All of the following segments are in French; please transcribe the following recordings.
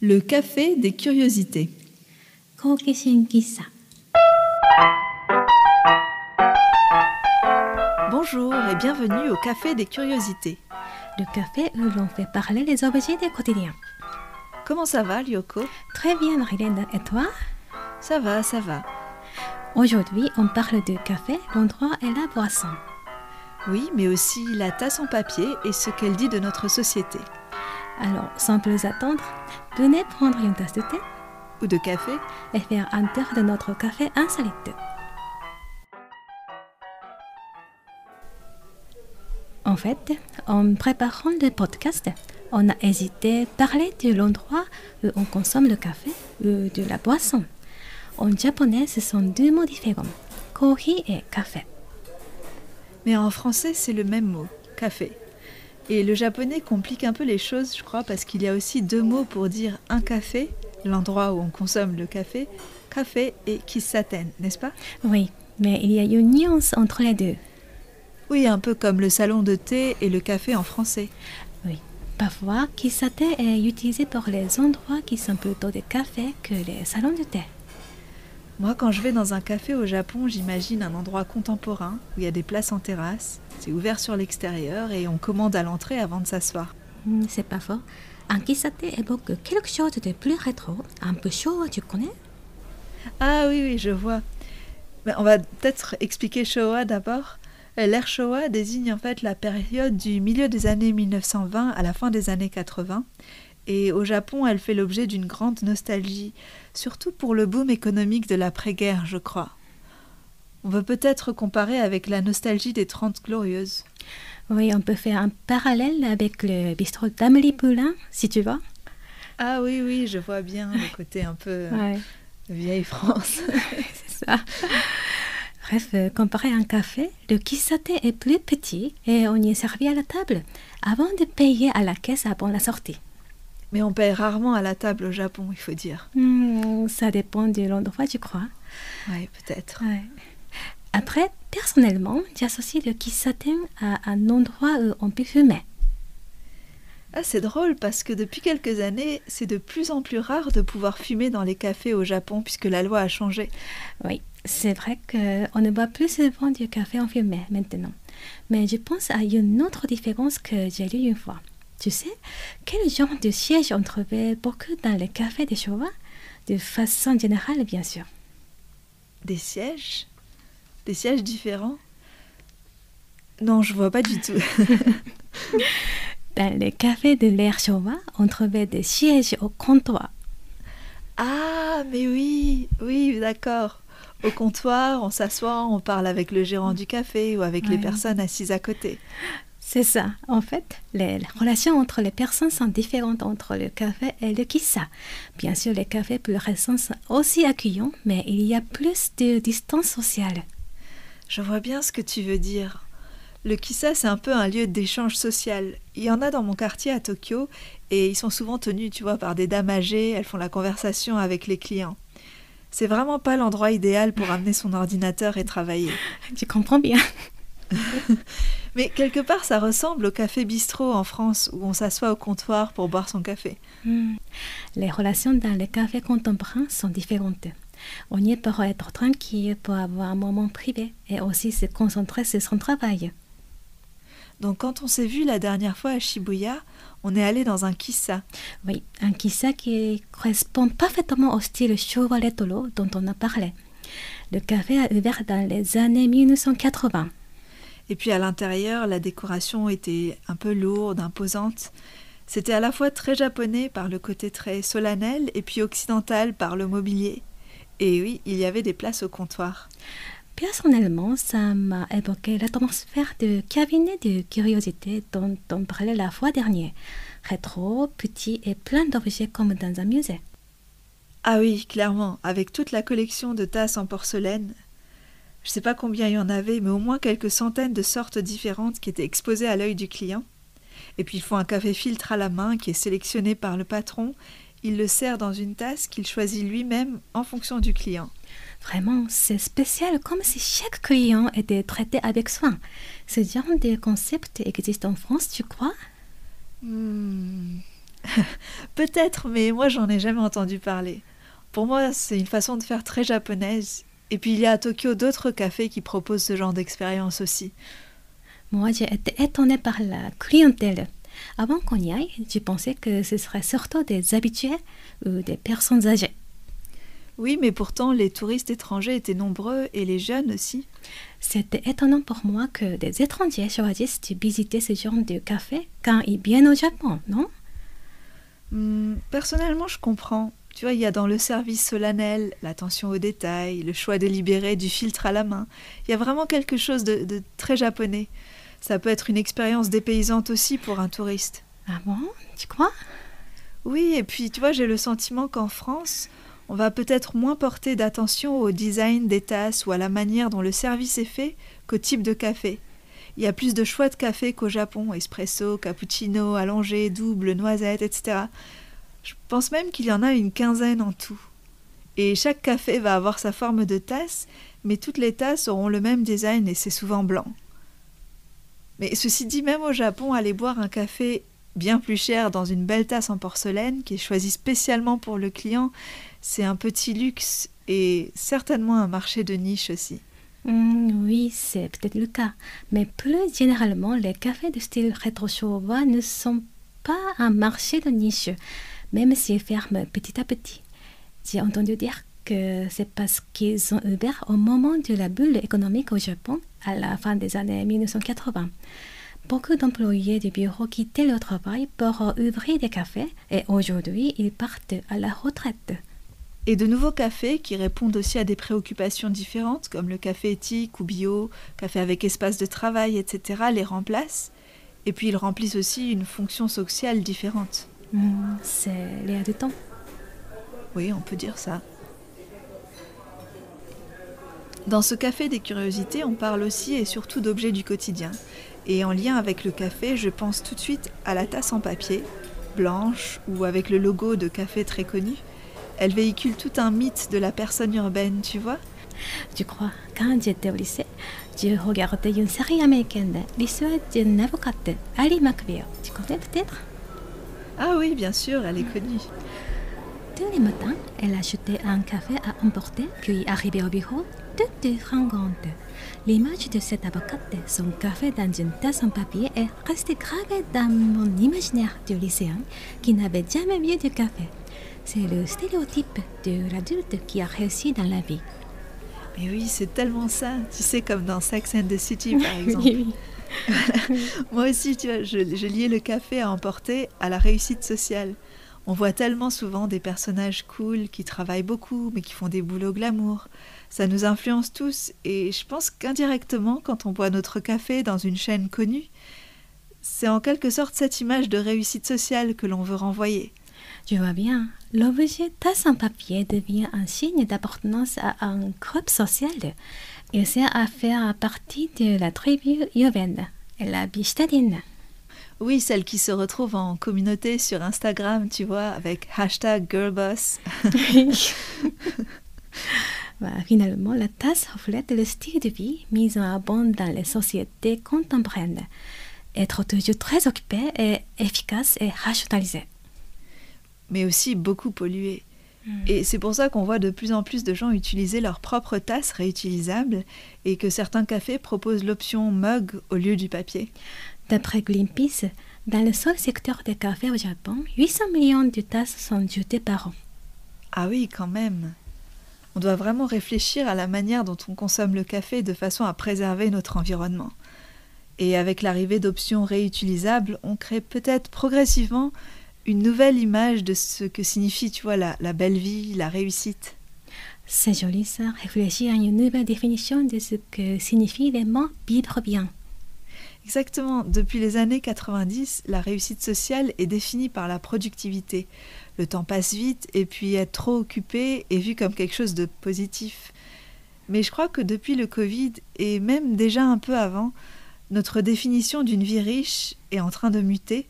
Le café des curiosités. Bonjour et bienvenue au café des curiosités. Le café où l'on fait parler les objets du quotidien. Comment ça va, Lyoko? Très bien, Marilène. Et toi? Ça va, ça va. Aujourd'hui, on parle du café, l'endroit et la boisson. Oui, mais aussi la tasse en papier et ce qu'elle dit de notre société. Alors, sans plus attendre, venez prendre une tasse de thé Ou de café et faire un tour de notre café insolite. En fait, en préparant le podcast, on a hésité à parler de l'endroit où on consomme le café ou de la boisson. En japonais, ce sont deux mots différents, kohi et café. Mais en français, c'est le même mot, café. Et le japonais complique un peu les choses, je crois, parce qu'il y a aussi deux mots pour dire un café, l'endroit où on consomme le café, café et kisaten, n'est-ce pas? Oui, mais il y a une nuance entre les deux. Oui, un peu comme le salon de thé et le café en français. Oui. Parfois, kisate est utilisé pour les endroits qui sont plutôt des cafés que les salons de thé. Moi, quand je vais dans un café au Japon, j'imagine un endroit contemporain où il y a des places en terrasse, c'est ouvert sur l'extérieur et on commande à l'entrée avant de s'asseoir. Hmm, C'est pas faux. Un kisate évoque quelque chose de plus rétro, un peu chaud, tu connais? Ah oui, oui, je vois. Mais on va peut-être expliquer Showa d'abord. Euh, L'ère Showa désigne en fait la période du milieu des années 1920 à la fin des années 80. Et au Japon, elle fait l'objet d'une grande nostalgie, surtout pour le boom économique de l'après-guerre, je crois. On peut peut-être comparer avec la nostalgie des Trente Glorieuses. Oui, on peut faire un parallèle avec le bistrot d'Amélie Poulain, si tu vois. Ah oui, oui, je vois bien le côté un peu euh, Ouais, vieille France. c'est ça. Bref, euh, comparé à un café, le kisate est plus petit et on y est servi à la table avant de payer à la caisse avant la sortie. Mais on paye rarement à la table au Japon, il faut dire. Hmm, ça dépend de l'endroit, tu crois? Oui, peut-être. Ouais. Après, personnellement, j'associe le kisaten à un endroit où on peut fumer. Ah, c'est drôle parce que depuis quelques années, c'est de plus en plus rare de pouvoir fumer dans les cafés au Japon puisque la loi a changé. Oui, c'est vrai qu'on ne boit plus souvent du café en fumée maintenant. Mais je pense à une autre différence que j'ai lue une fois. Tu sais, quel genre de siège on trouvait beaucoup dans les cafés de Showa De façon générale, bien sûr. Des sièges? Des sièges différents? Non, je vois pas du tout. Dans les cafés de l'ère Showa, on trouvait des sièges au comptoir. ah, mais oui, oui, d'accord. Au comptoir, on s'assoit, on parle avec le gérant du café ou avec les personnes assises à côté. C'est ça. En fait, les relations entre les personnes sont différentes entre le café et le kissa. Bien sûr, les cafés plus récents sont aussi accueillants, mais il y a plus de distance sociale. Je vois bien ce que tu veux dire. Le kissa, c'est un peu un lieu d'échange social. Il y en a dans mon quartier à Tokyo et ils sont souvent tenus, tu vois, par des dames âgées. Elles font la conversation avec les clients. C'est vraiment pas l'endroit idéal pour amener son ordinateur et travailler. Tu comprends bien. Mais quelque part, ça ressemble au café bistrot en France où on s'assoit au comptoir pour boire son café. Hmm. Les relations dans les cafés contemporains sont différentes. On y est pour être tranquille, pour avoir un moment privé et aussi se concentrer sur son travail. Donc quand on s'est vu la dernière fois à Shibuya, on est allé dans un kissa. Oui, un kissa qui correspond parfaitement au style Showa dont on a parlé. Le café a ouvert dans les années 1980. Et puis à l'intérieur, la décoration était un peu lourde, imposante. C'était à la fois très japonais par le côté très solennel et puis occidental par le mobilier. Et oui, il y avait des places au comptoir. Personnellement, ça m'a évoqué l'atmosphère de cabinet de curiosité dont on parlait la fois dernière. Rétro, petit et plein d'objets comme dans un musée. Ah oui, clairement, avec toute la collection de tasses en porcelaine. Je sais pas combien il y en avait, mais au moins quelques centaines de sortes différentes qui étaient exposées à l'œil du client. Et puis il faut un café filtre à la main qui est sélectionné par le patron. Il le sert dans une tasse qu'il choisit lui-même en fonction du client. Vraiment, c'est spécial comme si chaque client était traité avec soin. Ce genre de concept existe en France, tu crois? Hmm. Peut-être, mais moi j'en ai jamais entendu parler. Pour moi, c'est une façon de faire très japonaise. Et puis il y a à Tokyo d'autres cafés qui proposent ce genre d'expérience aussi. Moi, j'ai été étonnée par la clientèle. Avant qu'on y aille, je pensais que ce serait surtout des habitués ou des personnes âgées. Oui, mais pourtant les touristes étrangers étaient nombreux et les jeunes aussi. C'était étonnant pour moi que des étrangers choisissent de visiter ce genre de café quand ils viennent au Japon, non? Hmm, personnellement, je comprends. Tu vois, il y a dans le service solennel l'attention aux détails, le choix délibéré du filtre à la main. Il y a vraiment quelque chose de, de très japonais. Ça peut être une expérience dépaysante aussi pour un touriste. Ah bon? Tu crois? Oui, et puis tu vois, j'ai le sentiment qu'en France, on va peut-être moins porter d'attention au design des tasses ou à la manière dont le service est fait qu'au type de café. Il y a plus de choix de café qu'au Japon, espresso, cappuccino, allongé, double, noisette, etc. Je pense même qu'il y en a une quinzaine en tout. Et chaque café va avoir sa forme de tasse, mais toutes les tasses auront le même design et c'est souvent blanc. Mais ceci dit, même au Japon, aller boire un café bien plus cher dans une belle tasse en porcelaine qui est choisie spécialement pour le client, c'est un petit luxe et certainement un marché de niche aussi. Hmm, Oui, c'est peut-être le cas. Mais plus généralement, les cafés de style rétro ne sont pas un marché de niche, même s'ils ferment petit à petit. J'ai entendu dire que c'est parce qu'ils ont ouvert au moment de la bulle économique au Japon, à la fin des années 1980. Beaucoup d'employés du bureau quittaient leur travail pour ouvrir des cafés et aujourd'hui ils partent à la retraite. Et de nouveaux cafés qui répondent aussi à des préoccupations différentes, comme le café éthique ou bio, café avec espace de travail, etc., les remplacent. Et puis ils remplissent aussi une fonction sociale différente. C'est l'air du temps. Oui, on peut dire ça. Dans ce café des curiosités, on parle aussi et surtout d'objets du quotidien. Et en lien avec le café, je pense tout de suite à la tasse en papier, blanche ou avec le logo de café très connu. Elle véhicule tout un mythe de la personne urbaine, tu vois Je crois, quand j'étais au lycée, je regardais une série américaine, l'histoire d'une avocate, Ali McBeal. Tu connais peut-être? Ah oui, bien sûr, elle est connue. Tous les matins, elle achetait un café à emporter, puis arrivait au bureau, toute fringante. L'image de cette avocate, son café dans une tasse en papier, est restée gravée dans mon imaginaire du lycéen qui n'avait jamais vu de café. C'est le stéréotype de l'adulte qui a réussi dans la vie. Mais oui, c'est tellement ça. Tu sais, comme dans Sex and the City, par exemple. Moi aussi, tu je, je liais le café à emporter à la réussite sociale. On voit tellement souvent des personnages cool qui travaillent beaucoup, mais qui font des boulots glamour. Ça nous influence tous, et je pense qu'indirectement, quand on boit notre café dans une chaîne connue, c'est en quelque sorte cette image de réussite sociale que l'on veut renvoyer. Je vois bien. L'objet tasse en papier devient un signe d'appartenance à un groupe social. Il sert à faire partie de la tribu urbaine, la vie citadine. Oui, celle qui se retrouve en communauté sur Instagram, tu vois, avec hashtag girlboss. Bah, finalement, la tasse reflète le style de vie mis en avant dans les sociétés contemporaines. Être toujours très occupé et efficace et rationalisé. mais aussi beaucoup pollué. Et c'est pour ça qu'on voit de plus en plus de gens utiliser leurs propres tasses réutilisables et que certains cafés proposent l'option mug au lieu du papier. D'après Greenpeace, dans le seul secteur des cafés au Japon, 800 millions de tasses sont jetées par an. Ah oui, quand même. On doit vraiment réfléchir à la manière dont on consomme le café de façon à préserver notre environnement. Et avec l'arrivée d'options réutilisables, on crée peut-être progressivement une nouvelle image de ce que signifie, tu vois, la, la belle vie, la réussite. C'est joli ça, réfléchir à une nouvelle définition de ce que signifie mots vivre bien. Exactement. Depuis les années 90, la réussite sociale est définie par la productivité. Le temps passe vite et puis être trop occupé est vu comme quelque chose de positif. Mais je crois que depuis le Covid et même déjà un peu avant, notre définition d'une vie riche est en train de muter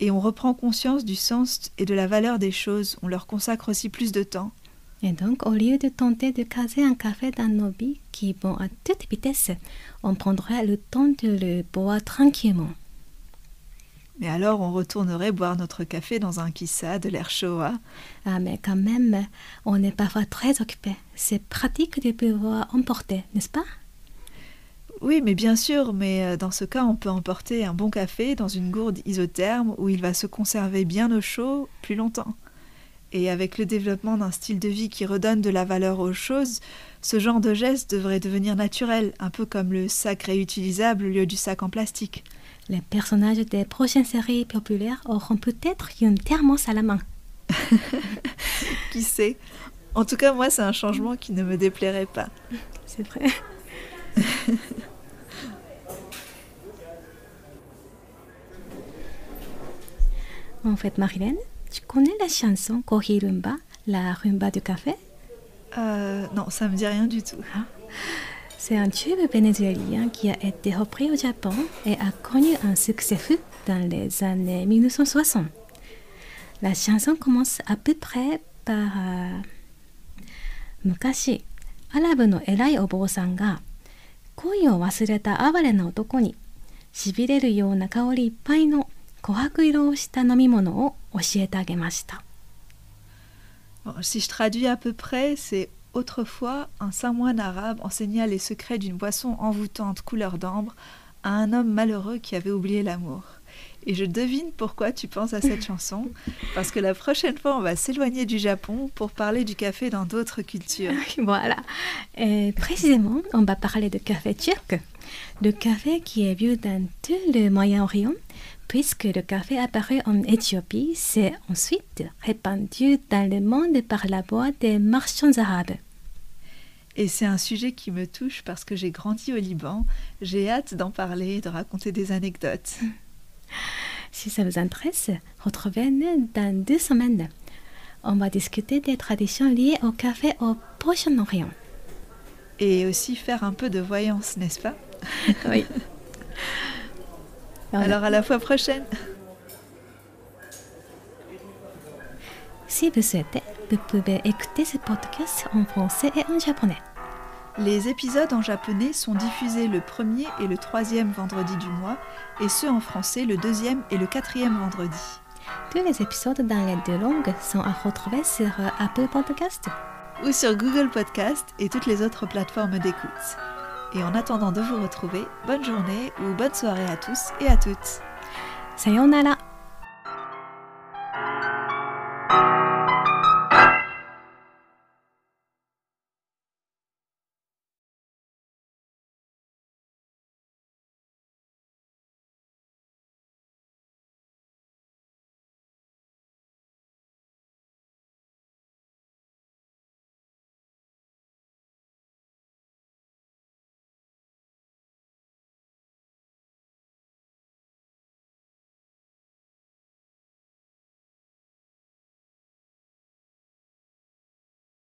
et on reprend conscience du sens et de la valeur des choses. On leur consacre aussi plus de temps. Et donc, au lieu de tenter de caser un café dans nos qui vont à toute vitesse, on prendrait le temps de le boire tranquillement. Mais alors on retournerait boire notre café dans un kissa de l'air Showa. Ah, mais quand même, on est parfois très occupé. C'est pratique de pouvoir emporter, n'est-ce pas? Oui, mais bien sûr, mais euh, dans ce cas, on peut emporter un bon café dans une gourde isotherme où il va se conserver bien au chaud plus longtemps. Et avec le développement d'un style de vie qui redonne de la valeur aux choses, ce genre de geste devrait devenir naturel, un peu comme le sac réutilisable au lieu du sac en plastique. Les personnages des prochaines séries populaires auront peut-être une thermos à la main. Qui sait? En tout cas, moi, c'est un changement qui ne me déplairait pas. C'est vrai. En fait, Marilène, tu connais la chanson Kohi Rumba, la rumba du café? Euh, Non, ça me dit rien du tout. Ah. C'est un tube vénézuélien qui a été repris au Japon et a connu un succès fou dans les années 1960. La chanson commence à peu près par euh, « arabe な男にしびれるような香りいっぱいの琥珀色をした飲み物を教えてあげました。 Bon, si je traduis à peu près, c'est autrefois un saint moine arabe enseigna les secrets d'une boisson envoûtante couleur d'ambre à un homme malheureux qui avait oublié l'amour. Et je devine pourquoi tu penses à cette chanson, parce que la prochaine fois, on va s'éloigner du Japon pour parler du café dans d'autres cultures. Voilà. Et précisément, on va parler de café turc. Le café qui est vu dans tout le Moyen-Orient, puisque le café apparu en Éthiopie s'est ensuite répandu dans le monde par la voie des marchands arabes. Et c'est un sujet qui me touche parce que j'ai grandi au Liban. J'ai hâte d'en parler et de raconter des anecdotes. Si ça vous intéresse, retrouvez-nous dans deux semaines. On va discuter des traditions liées au café au Proche-Orient. Et aussi faire un peu de voyance, n'est-ce pas? Oui. Alors à la fois prochaine Si vous souhaitez, vous pouvez écouter ce podcast en français et en japonais. Les épisodes en japonais sont diffusés le premier et le troisième vendredi du mois, et ceux en français le deuxième et le quatrième vendredi. Tous les épisodes dans les deux langues sont à retrouver sur Apple Podcast. Ou sur Google Podcast et toutes les autres plateformes d'écoute. Et en attendant de vous retrouver, bonne journée ou bonne soirée à tous et à toutes. Sayonara